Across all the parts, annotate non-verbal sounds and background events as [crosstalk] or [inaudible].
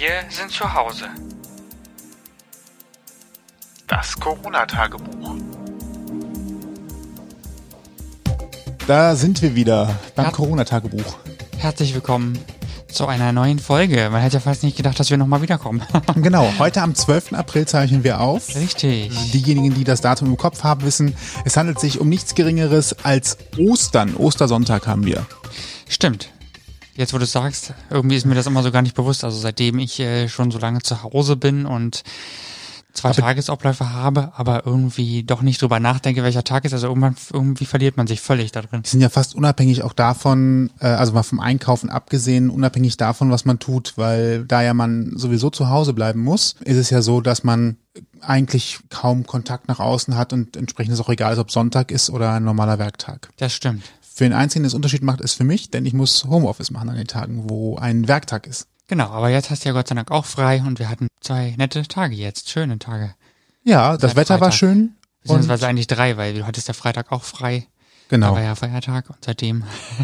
Wir sind zu Hause. Das Corona-Tagebuch. Da sind wir wieder beim Ja. Corona-Tagebuch. Herzlich willkommen zu einer neuen Folge. Man hätte ja fast nicht gedacht, dass wir nochmal wiederkommen. [laughs] Genau, heute am 12. April zeichnen wir auf. Richtig. Diejenigen, die das Datum im Kopf haben, wissen, es handelt sich um nichts Geringeres als Ostern. Ostersonntag haben wir. Stimmt. Jetzt, wo du sagst, irgendwie ist mir das immer so gar nicht bewusst. Also seitdem ich äh, schon so lange zu Hause bin und zwei Aber- Tagesabläufe habe, aber irgendwie doch nicht drüber nachdenke, welcher Tag ist. Also irgendwann, irgendwie verliert man sich völlig da drin. Die sind ja fast unabhängig auch davon, äh, also mal vom Einkaufen abgesehen, unabhängig davon, was man tut, weil da ja man sowieso zu Hause bleiben muss, ist es ja so, dass man eigentlich kaum Kontakt nach außen hat und entsprechend ist auch egal, ob Sonntag ist oder ein normaler Werktag. Das stimmt. Für den Einzigen, das Unterschied macht, ist für mich, denn ich muss Homeoffice machen an den Tagen, wo ein Werktag ist. Genau, aber jetzt hast du ja Gott sei Dank auch frei und wir hatten zwei nette Tage jetzt, schöne Tage. Ja, das Wetter war Freitag. schön. Und, Beziehungsweise eigentlich drei, weil du hattest ja Freitag auch frei. Da genau. war ja Feiertag und seitdem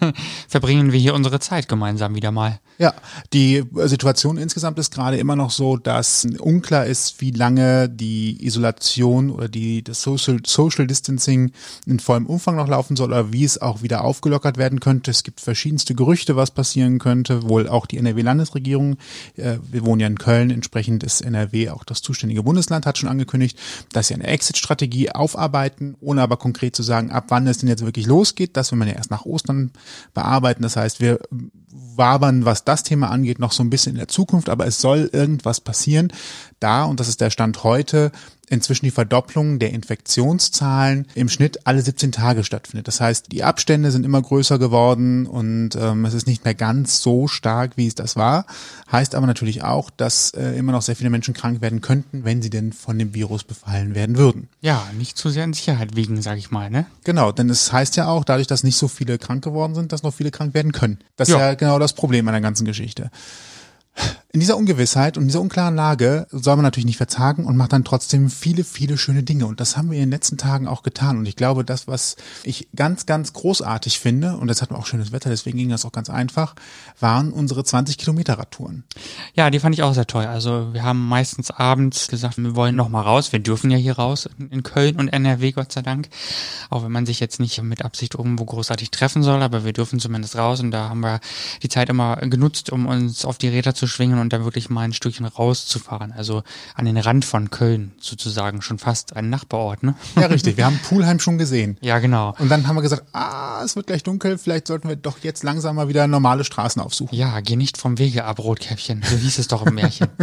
[laughs] verbringen wir hier unsere Zeit gemeinsam wieder mal. Ja, die Situation insgesamt ist gerade immer noch so, dass unklar ist, wie lange die Isolation oder die das Social, Social Distancing in vollem Umfang noch laufen soll oder wie es auch wieder aufgelockert werden könnte. Es gibt verschiedenste Gerüchte, was passieren könnte. Wohl auch die NRW-Landesregierung, äh, wir wohnen ja in Köln, entsprechend ist NRW auch das zuständige Bundesland, hat schon angekündigt, dass sie eine Exit-Strategie aufarbeiten, ohne aber konkret zu sagen, ab wann es denn jetzt wirklich losgeht. Das will man ja erst nach Ostern bearbeiten. Das heißt, wir wabern, was das Thema angeht, noch so ein bisschen in der Zukunft, aber es soll irgendwas passieren, da, und das ist der Stand heute, inzwischen die Verdopplung der Infektionszahlen im Schnitt alle 17 Tage stattfindet. Das heißt, die Abstände sind immer größer geworden und ähm, es ist nicht mehr ganz so stark, wie es das war. Heißt aber natürlich auch, dass äh, immer noch sehr viele Menschen krank werden könnten, wenn sie denn von dem Virus befallen werden würden. Ja, nicht zu sehr in Sicherheit wiegen, sag ich mal, ne? Genau, denn es heißt ja auch, dadurch, dass nicht so viele krank geworden sind, dass noch viele krank werden können. Das ist Ja. ja genau das Problem an der ganzen Geschichte. In dieser Ungewissheit und dieser unklaren Lage soll man natürlich nicht verzagen und macht dann trotzdem viele, viele schöne Dinge. Und das haben wir in den letzten Tagen auch getan. Und ich glaube, das, was ich ganz, ganz großartig finde, und jetzt hatten wir auch schönes Wetter, deswegen ging das auch ganz einfach, waren unsere 20 Kilometer Radtouren. Ja, die fand ich auch sehr toll. Also wir haben meistens abends gesagt, wir wollen noch mal raus. Wir dürfen ja hier raus in Köln und NRW, Gott sei Dank. Auch wenn man sich jetzt nicht mit Absicht irgendwo großartig treffen soll, aber wir dürfen zumindest raus. Und da haben wir die Zeit immer genutzt, um uns auf die Räder zu schwingen und dann wirklich mal ein Stückchen rauszufahren. Also an den Rand von Köln sozusagen, schon fast ein Nachbarort, ne? Ja, richtig. Wir haben Pulheim schon gesehen. Ja, genau. Und dann haben wir gesagt, ah, es wird gleich dunkel, vielleicht sollten wir doch jetzt langsam mal wieder normale Straßen aufsuchen. Ja, geh nicht vom Wege ab, Rotkäppchen. So hieß es doch im Märchen. [laughs]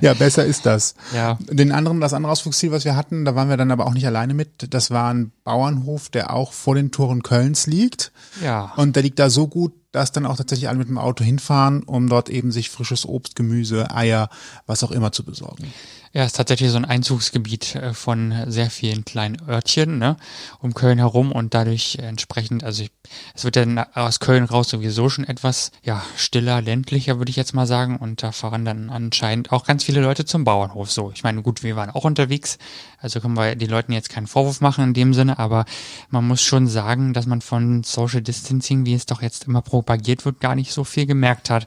Ja, besser ist das. Ja. Den anderen, das andere Ausflugsziel, was wir hatten, da waren wir dann aber auch nicht alleine mit. Das war ein Bauernhof, der auch vor den Toren Kölns liegt. Ja. Und der liegt da so gut, dass dann auch tatsächlich alle mit dem Auto hinfahren, um dort eben sich frisches Obst, Gemüse, Eier, was auch immer zu besorgen. Ja, ist tatsächlich so ein Einzugsgebiet äh, von sehr vielen kleinen Örtchen, ne, um Köln herum und dadurch entsprechend, also ich, es wird dann aus Köln raus sowieso schon etwas, ja, stiller, ländlicher, würde ich jetzt mal sagen, und da fahren dann anscheinend auch ganz viele Leute zum Bauernhof so. Ich meine, gut, wir waren auch unterwegs, also können wir den Leuten jetzt keinen Vorwurf machen in dem Sinne, aber man muss schon sagen, dass man von Social Distancing, wie es doch jetzt immer propagiert wird, gar nicht so viel gemerkt hat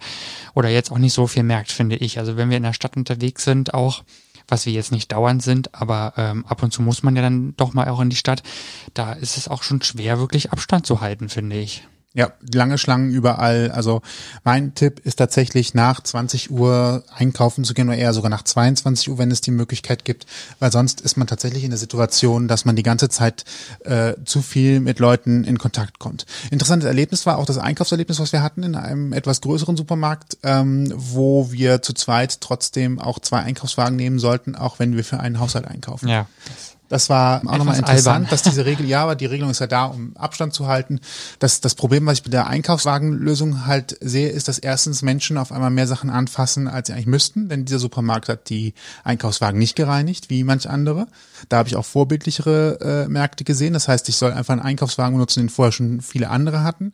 oder jetzt auch nicht so viel merkt, finde ich. Also wenn wir in der Stadt unterwegs sind, auch was wir jetzt nicht dauernd sind, aber ähm, ab und zu muss man ja dann doch mal auch in die Stadt. Da ist es auch schon schwer, wirklich Abstand zu halten, finde ich. Ja, lange Schlangen überall. Also mein Tipp ist tatsächlich nach 20 Uhr einkaufen zu gehen oder eher sogar nach 22 Uhr, wenn es die Möglichkeit gibt, weil sonst ist man tatsächlich in der Situation, dass man die ganze Zeit äh, zu viel mit Leuten in Kontakt kommt. Interessantes Erlebnis war auch das Einkaufserlebnis, was wir hatten in einem etwas größeren Supermarkt, ähm, wo wir zu zweit trotzdem auch zwei Einkaufswagen nehmen sollten, auch wenn wir für einen Haushalt einkaufen. Ja. Das war auch nochmal interessant, albern. dass diese Regel, ja, aber die Regelung ist ja da, um Abstand zu halten. Das, das Problem, was ich bei der Einkaufswagenlösung halt sehe, ist, dass erstens Menschen auf einmal mehr Sachen anfassen, als sie eigentlich müssten, denn dieser Supermarkt hat die Einkaufswagen nicht gereinigt, wie manch andere. Da habe ich auch vorbildlichere äh, Märkte gesehen. Das heißt, ich soll einfach einen Einkaufswagen benutzen, den vorher schon viele andere hatten.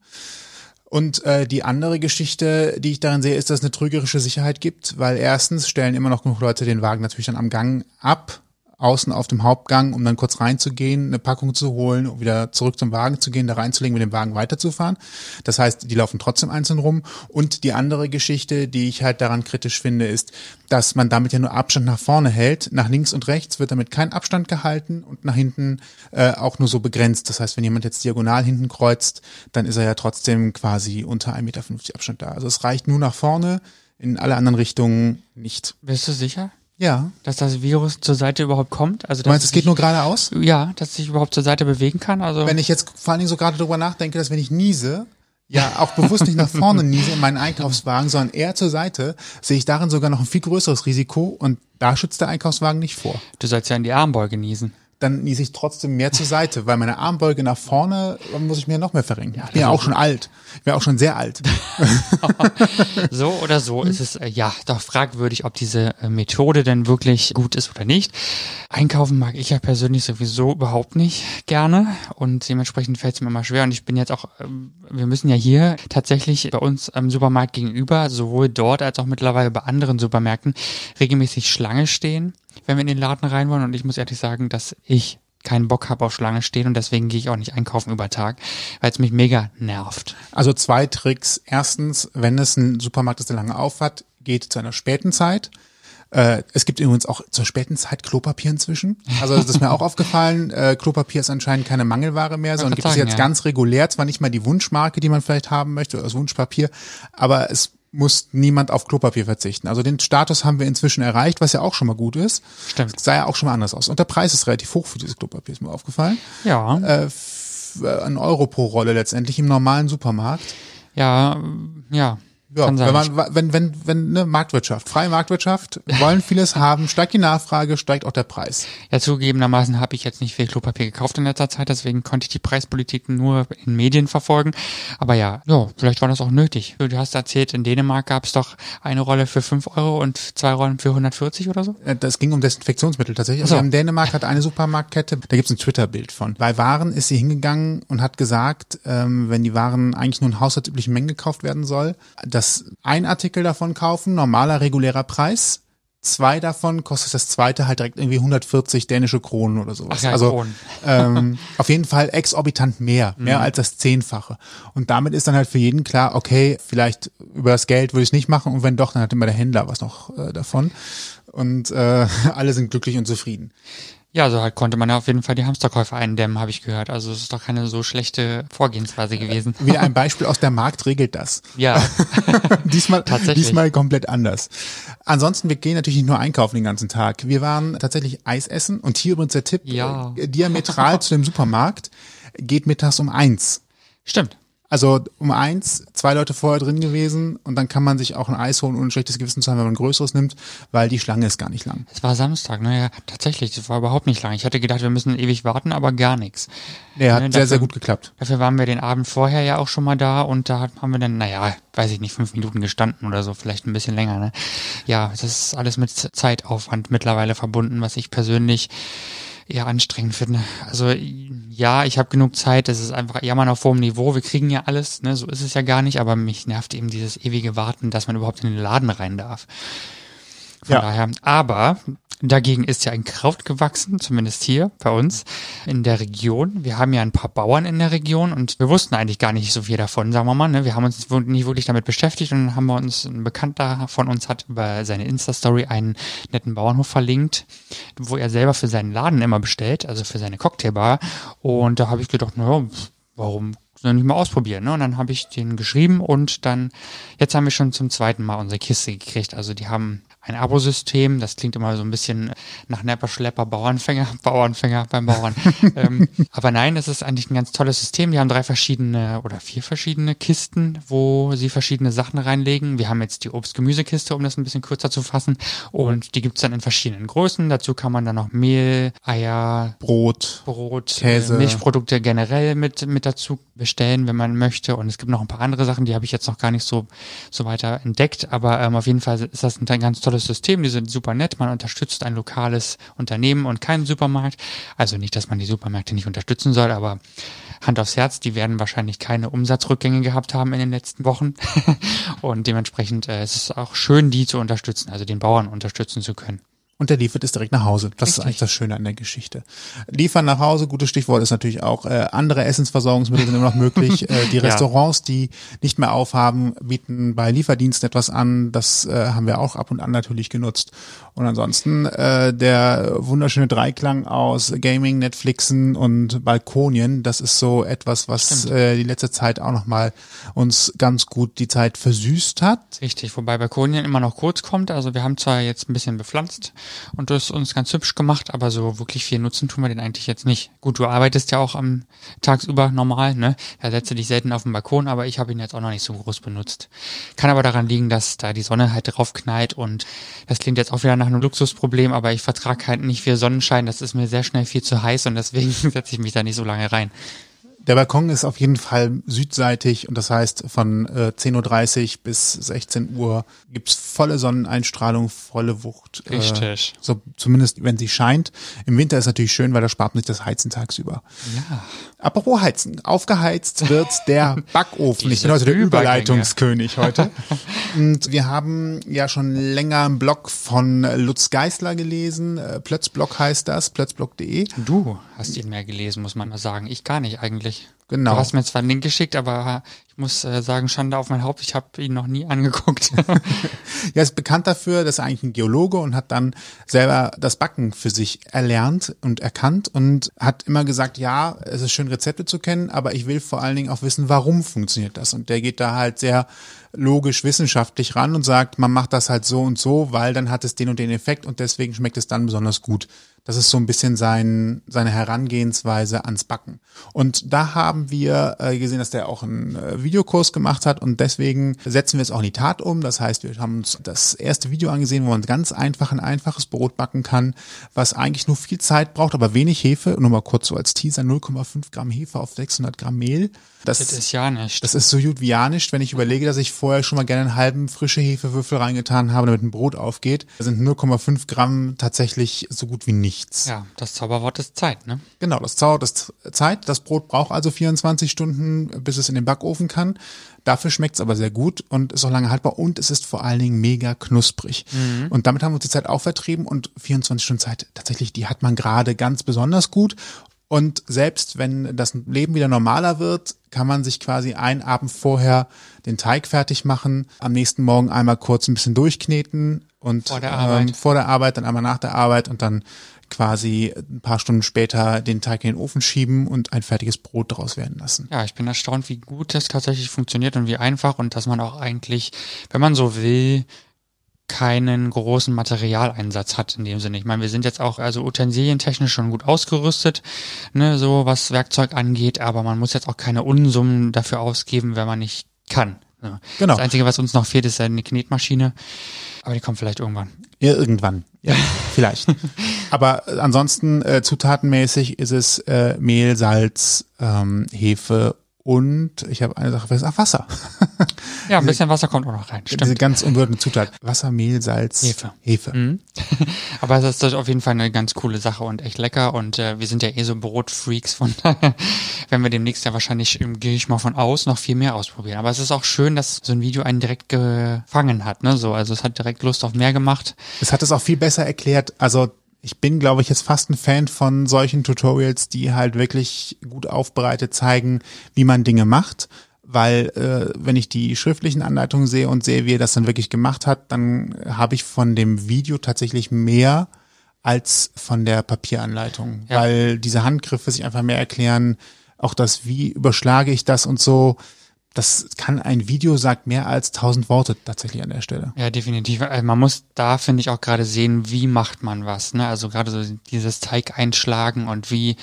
Und äh, die andere Geschichte, die ich daran sehe, ist, dass es eine trügerische Sicherheit gibt, weil erstens stellen immer noch genug Leute den Wagen natürlich dann am Gang ab, außen auf dem Hauptgang, um dann kurz reinzugehen, eine Packung zu holen und wieder zurück zum Wagen zu gehen, da reinzulegen, mit dem Wagen weiterzufahren. Das heißt, die laufen trotzdem einzeln rum. Und die andere Geschichte, die ich halt daran kritisch finde, ist, dass man damit ja nur Abstand nach vorne hält. Nach links und rechts wird damit kein Abstand gehalten und nach hinten äh, auch nur so begrenzt. Das heißt, wenn jemand jetzt diagonal hinten kreuzt, dann ist er ja trotzdem quasi unter 1,50 Meter Abstand da. Also es reicht nur nach vorne, in alle anderen Richtungen nicht. Bist du sicher? Ja. Dass das Virus zur Seite überhaupt kommt? Also, Du meinst, es geht nur geradeaus? Ja, dass es sich überhaupt zur Seite bewegen kann? Also, Wenn ich jetzt vor allen Dingen so gerade drüber nachdenke, dass wenn ich niese, ja auch bewusst nicht nach vorne [laughs] niese in meinen Einkaufswagen, sondern eher zur Seite, sehe ich darin sogar noch ein viel größeres Risiko und da schützt der Einkaufswagen nicht vor. du sollst ja in die Armbeuge niesen. Dann niese ich trotzdem mehr zur Seite, weil meine Armbeuge nach vorne muss ich mir noch mehr verrenken. ich bin ja auch schon alt. Ich bin auch schon sehr alt. [laughs] So oder so ist es äh, ja doch fragwürdig, ob diese äh, Methode denn wirklich gut ist oder nicht. Einkaufen mag ich ja persönlich sowieso überhaupt nicht gerne und dementsprechend fällt es mir immer schwer. Und ich bin jetzt auch, ähm, wir müssen ja hier tatsächlich bei uns am Supermarkt gegenüber, sowohl dort als auch mittlerweile bei anderen Supermärkten, regelmäßig Schlange stehen, wenn wir in den Laden rein wollen. Und ich muss ehrlich sagen, dass ich keinen Bock habe auf Schlange stehen und deswegen gehe ich auch nicht einkaufen über Tag, weil es mich mega nervt. Also zwei Tricks. Erstens, wenn es ein Supermarkt ist, der lange auf hat, geht zu einer späten Zeit. Äh, es gibt übrigens auch zur späten Zeit Klopapier inzwischen. Also das ist mir auch [laughs] aufgefallen. Äh, Klopapier ist anscheinend keine Mangelware mehr, sondern gibt es jetzt ja. ganz regulär. Zwar nicht mal die Wunschmarke, die man vielleicht haben möchte, oder das Wunschpapier, aber es muss niemand auf Klopapier verzichten. Also den Status haben wir inzwischen erreicht, was ja auch schon mal gut ist. Stimmt. Sah ja auch schon mal anders aus. Und der Preis ist relativ hoch für dieses Klopapier, ist mir aufgefallen. Ja, Äh, äh, ein Euro pro Rolle letztendlich im normalen Supermarkt. ja, ja. Ja, wenn man, wenn, wenn, wenn, ne, Marktwirtschaft, freie Marktwirtschaft, wollen vieles haben, steigt die Nachfrage, steigt auch der Preis. Ja, zugegebenermaßen habe ich jetzt nicht viel Klopapier gekauft in letzter Zeit, deswegen konnte ich die Preispolitik nur in Medien verfolgen. Aber ja, ja, vielleicht war das auch nötig. Du hast erzählt, in Dänemark gab es doch eine Rolle für 5 Euro und zwei Rollen für 140 oder so. Äh, Das ging um Desinfektionsmittel tatsächlich. Ach so. Also in Dänemark hat eine Supermarktkette, da gibt's ein Twitter-Bild von. Bei Waren ist sie hingegangen und hat gesagt, ähm, wenn die Waren eigentlich nur in haushaltsüblichen Mengen gekauft werden soll, dass ein Artikel davon kaufen, normaler regulärer Preis, zwei davon kostet das zweite halt direkt irgendwie 140 dänische Kronen oder sowas. Ach ja, also Kronen. ähm, [laughs] auf jeden Fall exorbitant mehr, mehr als das Zehnfache. Und damit ist dann halt für jeden klar, okay, vielleicht über das Geld würde ich es nicht machen und wenn doch, dann hat immer der Händler was noch äh, davon. Und äh, [laughs] alle sind glücklich und zufrieden. Ja, so halt konnte man ja auf jeden Fall die Hamsterkäufe eindämmen, habe ich gehört. Also es ist doch keine so schlechte Vorgehensweise gewesen. Wieder ein Beispiel aus der Markt regelt das. Ja, [laughs] Diesmal, [laughs] Tatsächlich. diesmal komplett anders. Ansonsten, wir gehen natürlich nicht nur einkaufen den ganzen Tag. Wir waren tatsächlich Eis essen und hier übrigens der Tipp, Ja. äh, diametral zu dem Supermarkt, geht mittags um eins. stimmt. Also um eins, zwei Leute vorher drin gewesen und dann kann man sich auch ein Eis holen, ohne ein schlechtes Gewissen zu haben, wenn man ein größeres nimmt, weil die Schlange ist gar nicht lang. Es war Samstag, naja, tatsächlich, das war überhaupt nicht lang. Ich hatte gedacht, wir müssen ewig warten, aber gar nichts. Der hat Ne, sehr, dafür- sehr gut geklappt. Dafür waren wir den Abend vorher ja auch schon mal da und da haben wir dann, naja, weiß ich nicht, fünf Minuten gestanden oder so, vielleicht ein bisschen länger, ne? Ja, das ist alles mit Zeitaufwand mittlerweile verbunden, was ich persönlich eher anstrengend finde. Also ja, ich habe genug Zeit, es ist einfach jammern auf hohem Niveau, wir kriegen ja alles, ne? So ist es ja gar nicht, aber mich nervt eben dieses ewige Warten, dass man überhaupt in den Laden rein darf. Von Ja. daher, aber dagegen ist ja ein Kraut gewachsen, zumindest hier bei uns in der Region. Wir haben ja ein paar Bauern in der Region und wir wussten eigentlich gar nicht so viel davon, sagen wir mal. Ne? Wir haben uns nicht wirklich damit beschäftigt und dann haben wir uns, ein Bekannter von uns hat über seine Insta-Story einen netten Bauernhof verlinkt, wo er selber für seinen Laden immer bestellt, also für seine Cocktailbar. Und da habe ich gedacht, naja, warum soll nicht mal ausprobieren. Ne? Und dann habe ich den geschrieben und dann, jetzt haben wir schon zum zweiten Mal unsere Kiste gekriegt. Also die haben ein Abosystem, das klingt immer so ein bisschen nach Nepper, Schlepper, Bauernfänger, [laughs] Bauernfänger beim Bauern. [laughs] ähm, aber nein, es ist eigentlich ein ganz tolles System. Die haben drei verschiedene oder vier verschiedene Kisten, wo sie verschiedene Sachen reinlegen. Wir haben jetzt die Obst-Gemüsekiste, um das ein bisschen kürzer zu fassen. Und die gibt's dann in verschiedenen Größen. Dazu kann man dann noch Mehl, Eier, Brot. Brot, Käse. Milchprodukte generell mit, mit dazu bestellen, wenn man möchte. Und es gibt noch ein paar andere Sachen, die habe ich jetzt noch gar nicht so, so weiter entdeckt. Aber ähm, auf jeden Fall ist das ein, ein ganz tolles System. Die sind super nett. Man unterstützt ein lokales Unternehmen und keinen Supermarkt. Also nicht, dass man die Supermärkte nicht unterstützen soll, aber Hand aufs Herz, die werden wahrscheinlich keine Umsatzrückgänge gehabt haben in den letzten Wochen. [laughs] und dementsprechend äh, es ist es auch schön, die zu unterstützen, also den Bauern unterstützen zu können. Und der liefert es direkt nach Hause. Das Richtig. ist eigentlich das Schöne an der Geschichte. Liefern nach Hause, gutes Stichwort ist natürlich auch, äh, andere Essensversorgungsmittel sind immer noch möglich. [laughs] Äh, die Ja. Restaurants, die nicht mehr aufhaben, bieten bei Lieferdiensten etwas an. Das äh, haben wir auch ab und an natürlich genutzt. Und ansonsten äh, der wunderschöne Dreiklang aus Gaming, Netflixen und Balkonien, das ist so etwas, was Stimmt. äh, die letzte Zeit auch nochmal uns ganz gut die Zeit versüßt hat. Richtig, wobei Balkonien immer noch kurz kommt. Also wir haben zwar jetzt ein bisschen bepflanzt und das ist uns ganz hübsch gemacht, aber so wirklich viel nutzen tun wir den eigentlich jetzt nicht. Gut, du arbeitest ja auch am tagsüber normal, ne? Da setzt du dich selten auf den Balkon, aber ich habe ihn jetzt auch noch nicht so groß benutzt. Kann aber daran liegen, dass da die Sonne halt drauf knallt und das klingt jetzt auch wieder nach einem Luxusproblem, aber ich vertrage halt nicht viel Sonnenschein. Das ist mir sehr schnell viel zu heiß und deswegen [laughs] setze ich mich da nicht so lange rein. Der Balkon ist auf jeden Fall südseitig und das heißt von äh, 10.30 Uhr bis 16 Uhr gibt's volle Sonneneinstrahlung, volle Wucht. Äh, Richtig. so zumindest wenn sie scheint. Im Winter ist natürlich schön, weil da spart man sich das Heizen tagsüber. Ja. Apropos Heizen, aufgeheizt wird [laughs] der Backofen. ich bin heute der. Überleitungskönig heute. [laughs] Und wir haben ja schon länger einen Blog von Lutz Geisler gelesen. Äh, Plötzblog heißt das, plötzblog.de. Du hast ihn mehr gelesen, muss man mal sagen. Ich gar nicht eigentlich. Genau. Du hast mir zwar einen Link geschickt, aber ich muss äh, sagen, Schande auf mein Haupt, ich habe ihn noch nie angeguckt. [laughs] Er ist bekannt dafür, dass er eigentlich ein Geologe und hat dann selber das Backen für sich erlernt und erkannt und hat immer gesagt, ja, es ist schön Rezepte zu kennen, aber ich will vor allen Dingen auch wissen, warum funktioniert das. Und der geht da halt sehr logisch wissenschaftlich ran und sagt, man macht das halt so und so, weil dann hat es den und den Effekt und deswegen schmeckt es dann besonders gut. Das ist so ein bisschen sein, seine Herangehensweise ans Backen. Und da haben wir äh, gesehen, dass der auch einen äh, Videokurs gemacht hat und deswegen setzen wir es auch in die Tat um. Das heißt, wir haben uns das erste Video angesehen, wo man ganz einfach ein einfaches Brot backen kann, was eigentlich nur viel Zeit braucht, aber wenig Hefe. Nur mal kurz so als Teaser, 0,5 Gramm Hefe auf 600 Gramm Mehl. Das, das ist ja nicht. das ist so gut wie ja nicht, wenn ich überlege, dass ich vorher schon mal gerne einen halben frische Hefewürfel reingetan habe, damit ein Brot aufgeht. Da sind 0,5 Gramm tatsächlich so gut wie nichts. Ja, das Zauberwort ist Zeit, ne? Genau, das dauert das Zeit. Das Brot braucht also 24 Stunden, bis es in den Backofen kann. Dafür schmeckt es aber sehr gut und ist auch lange haltbar und es ist vor allen Dingen mega knusprig. Und damit haben wir uns die Zeit auch vertrieben und 24 Stunden Zeit, tatsächlich, die hat man gerade ganz besonders gut. Und selbst wenn das Leben wieder normaler wird, kann man sich quasi einen Abend vorher den Teig fertig machen, am nächsten Morgen einmal kurz ein bisschen durchkneten und Vor der Arbeit. Ähm, vor der Arbeit, dann einmal nach der Arbeit und dann quasi ein paar Stunden später den Teig in den Ofen schieben und ein fertiges Brot daraus werden lassen. Ja, ich bin erstaunt, wie gut das tatsächlich funktioniert und wie einfach und dass man auch eigentlich, wenn man so will, keinen großen Materialeinsatz hat in dem Sinne. Ich meine, wir sind jetzt auch also utensilientechnisch schon gut ausgerüstet, ne, so was Werkzeug angeht, aber man muss jetzt auch keine Unsummen dafür ausgeben, wenn man nicht kann. Ne. Genau. Das Einzige, was uns noch fehlt, ist eine Knetmaschine, aber die kommt vielleicht irgendwann. Ja, irgendwann. Ja, [laughs] vielleicht. Aber äh, ansonsten äh, zutatenmäßig ist es äh, Mehl, Salz, ähm, Hefe und ich habe eine Sache vergessen, ach, Wasser. [laughs] Ja, ein bisschen Wasser kommt auch noch rein, Diese stimmt. ganz unbedeutende Zutat. Wasser, Mehl, Salz, Hefe. Hefe. Mhm. [laughs] Aber das ist auf jeden Fall eine ganz coole Sache und echt lecker. Und äh, wir sind ja eh so Brotfreaks, von [laughs] daher werden wir demnächst ja wahrscheinlich, ähm, gehe ich mal von aus, noch viel mehr ausprobieren. Aber es ist auch schön, dass so ein Video einen direkt gefangen hat, ne? So, also es hat direkt Lust auf mehr gemacht. Es hat es auch viel besser erklärt. Also ich bin, glaube ich, jetzt fast ein Fan von solchen Tutorials, die halt wirklich gut aufbereitet zeigen, wie man Dinge macht. Weil äh, wenn ich die schriftlichen Anleitungen sehe und sehe, wie er das dann wirklich gemacht hat, dann habe ich von dem Video tatsächlich mehr als von der Papieranleitung. Ja. Weil diese Handgriffe sich einfach mehr erklären, auch das, wie überschlage ich das und so, das kann ein Video sagt mehr als tausend Worte tatsächlich an der Stelle. Ja, definitiv. Also man muss da, finde ich, auch gerade sehen, wie macht man was. Ne? Also gerade so dieses Teig einschlagen und wie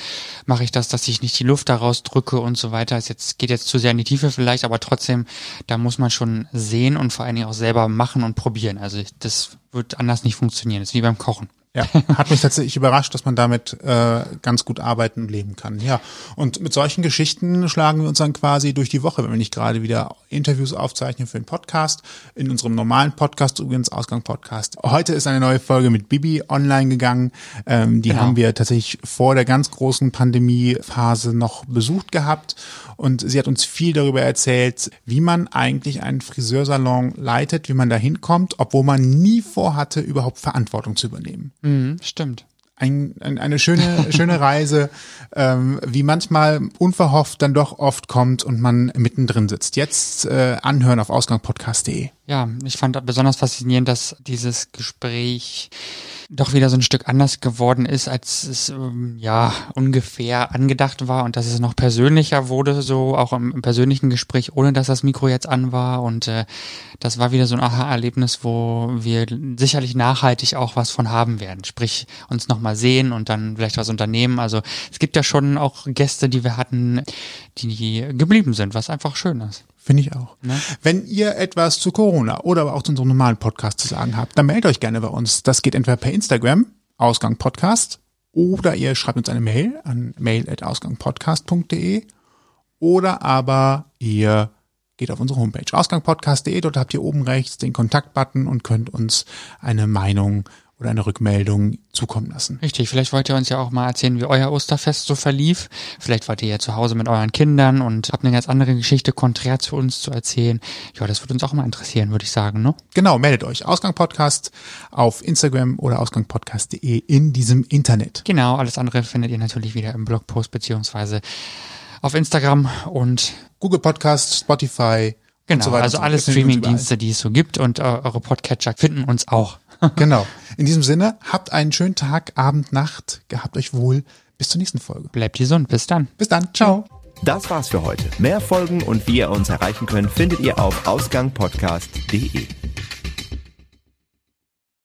mache ich das, dass ich nicht die Luft daraus drücke und so weiter. Es jetzt, geht jetzt zu sehr in die Tiefe vielleicht, aber trotzdem, da muss man schon sehen und vor allen Dingen auch selber machen und probieren. Also das wird anders nicht funktionieren. Das ist wie beim Kochen. Ja, hat mich tatsächlich überrascht, dass man damit äh, ganz gut arbeiten und leben kann. Ja, und mit solchen Geschichten schlagen wir uns dann quasi durch die Woche, wenn wir nicht gerade wieder Interviews aufzeichnen für den Podcast. In unserem normalen Podcast, übrigens Ausgang Podcast. Heute ist eine neue Folge mit Bibi online gegangen. Ähm, die Genau. haben wir tatsächlich vor der ganz großen Pandemiephase noch besucht gehabt. Und sie hat uns viel darüber erzählt, wie man eigentlich einen Friseursalon leitet, wie man da hinkommt, obwohl man nie vorhatte, überhaupt Verantwortung zu übernehmen. Mhm, stimmt. Ein, ein, eine schöne, [laughs] schöne Reise, ähm, wie manchmal unverhofft dann doch oft kommt und man mittendrin sitzt. Jetzt äh, anhören auf ausgangpodcast.de. Ja, ich fand besonders faszinierend, dass dieses Gespräch doch wieder so ein Stück anders geworden ist, als es ähm, ja ungefähr angedacht war und dass es noch persönlicher wurde, so auch im, im persönlichen Gespräch, ohne dass das Mikro jetzt an war. Und äh, das war wieder so ein Aha-Erlebnis, wo wir sicherlich nachhaltig auch was von haben werden. Sprich, uns nochmal sehen und dann vielleicht was unternehmen. Also es gibt ja schon auch Gäste, die wir hatten, die geblieben sind, was einfach schön ist. Finde ich auch. Ne? Wenn ihr etwas zu Corona oder aber auch zu unserem normalen Podcast zu sagen habt, dann meldet euch gerne bei uns. Das geht entweder per Instagram, Ausgang Podcast, oder ihr schreibt uns eine Mail an mail.ausgangpodcast.de oder aber ihr geht auf unsere Homepage ausgangpodcast.de. Dort habt ihr oben rechts den Kontaktbutton und könnt uns eine Meinung oder eine Rückmeldung zukommen lassen. Richtig, vielleicht wollt ihr uns ja auch mal erzählen, wie euer Osterfest so verlief. Vielleicht wart ihr ja zu Hause mit euren Kindern und habt eine ganz andere Geschichte konträr zu uns zu erzählen. Ja, das würde uns auch mal interessieren, würde ich sagen, ne? Genau, meldet euch. Ausgang Podcast auf Instagram oder ausgangpodcast.de in diesem Internet. Genau, alles andere findet ihr natürlich wieder im Blogpost beziehungsweise auf Instagram und Google Podcast, Spotify, Genau, so also alle Streaming-Dienste, die es so gibt und äh, eure Podcatcher finden uns auch. Genau. In diesem Sinne, habt einen schönen Tag, Abend, Nacht, gehabt euch wohl. Bis zur nächsten Folge. Bleibt gesund. Bis dann. Bis dann. Ciao. Das war's für heute. Mehr Folgen und wie ihr uns erreichen könnt, findet ihr auf ausgangpodcast.de.